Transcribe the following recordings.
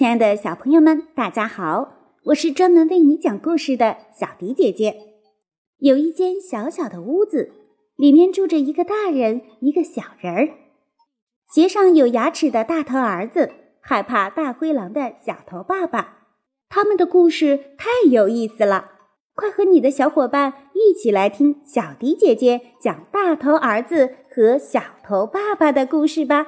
亲爱的小朋友们，大家好！我是专门为你讲故事的小迪姐姐。有一间小小的屋子，里面住着一个大人，一个小人儿。鞋上有牙齿的大头儿子，害怕大灰狼的小头爸爸。他们的故事太有意思了，快和你的小伙伴一起来听小迪姐姐讲大头儿子和小头爸爸的故事吧。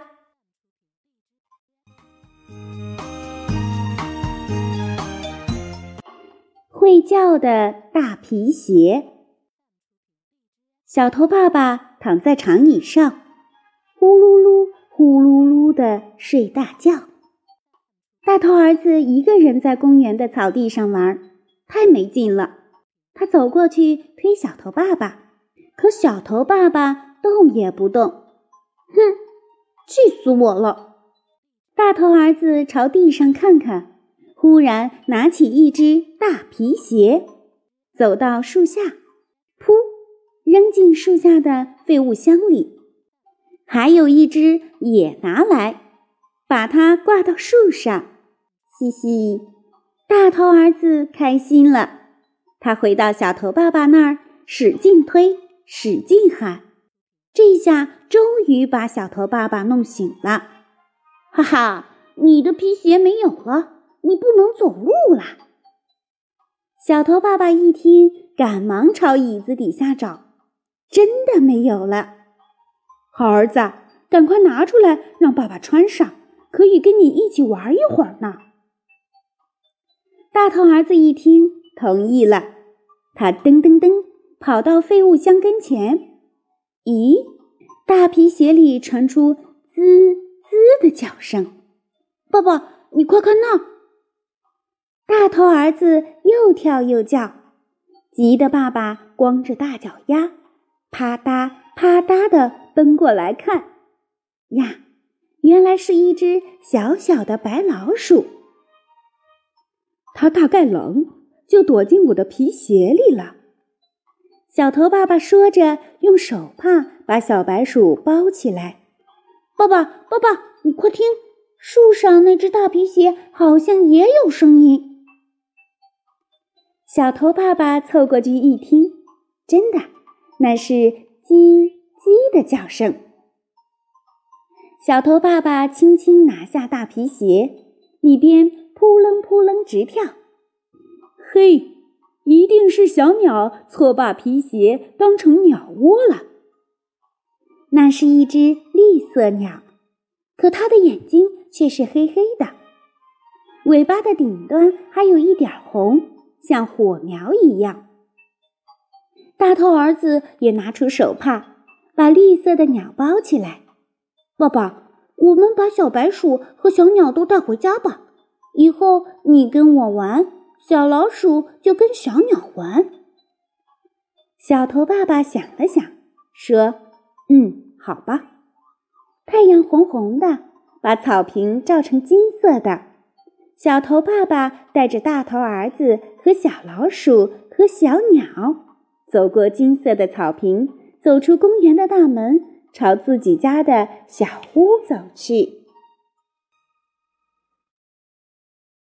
睡觉的大皮鞋。小头爸爸躺在长椅上，呼噜噜、呼噜噜的睡大觉。大头儿子一个人在公园的草地上玩，太没劲了。他走过去推小头爸爸，可小头爸爸动也不动。哼，气死我了！大头儿子朝地上看看。忽然拿起一只大皮鞋，走到树下，噗，扔进树下的废物箱里。还有一只也拿来，把它挂到树上。嘻嘻，大头儿子开心了。他回到小头爸爸那儿，使劲推，使劲喊。这下终于把小头爸爸弄醒了。哈哈，你的皮鞋没有了。你不能走路啦！小头爸爸一听，赶忙朝椅子底下找，真的没有了。好儿子，赶快拿出来，让爸爸穿上，可以跟你一起玩一会儿呢。大头儿子一听，同意了。他噔噔噔跑到废物箱跟前，咦，大皮鞋里传出滋滋的叫声。爸爸，你快看那！大头儿子又跳又叫，急得爸爸光着大脚丫，啪嗒啪嗒地奔过来看。呀，原来是一只小小的白老鼠。它大概冷，就躲进我的皮鞋里了。小头爸爸说着，用手帕把小白鼠包起来。爸爸，爸爸，你快听，树上那只大皮鞋好像也有声音。小头爸爸凑过去一听，真的，那是叽叽的叫声。小头爸爸轻轻拿下大皮鞋，里边扑棱扑棱直跳。嘿，一定是小鸟错把皮鞋当成鸟窝了。那是一只绿色鸟，可它的眼睛却是黑黑的，尾巴的顶端还有一点红。像火苗一样，大头儿子也拿出手帕，把绿色的鸟包起来。爸爸，我们把小白鼠和小鸟都带回家吧。以后你跟我玩，小老鼠就跟小鸟玩。小头爸爸想了想，说：“嗯，好吧。”太阳红红的，把草坪照成金色的。小头爸爸带着大头儿子和小老鼠和小鸟走过金色的草坪，走出公园的大门，朝自己家的小屋走去。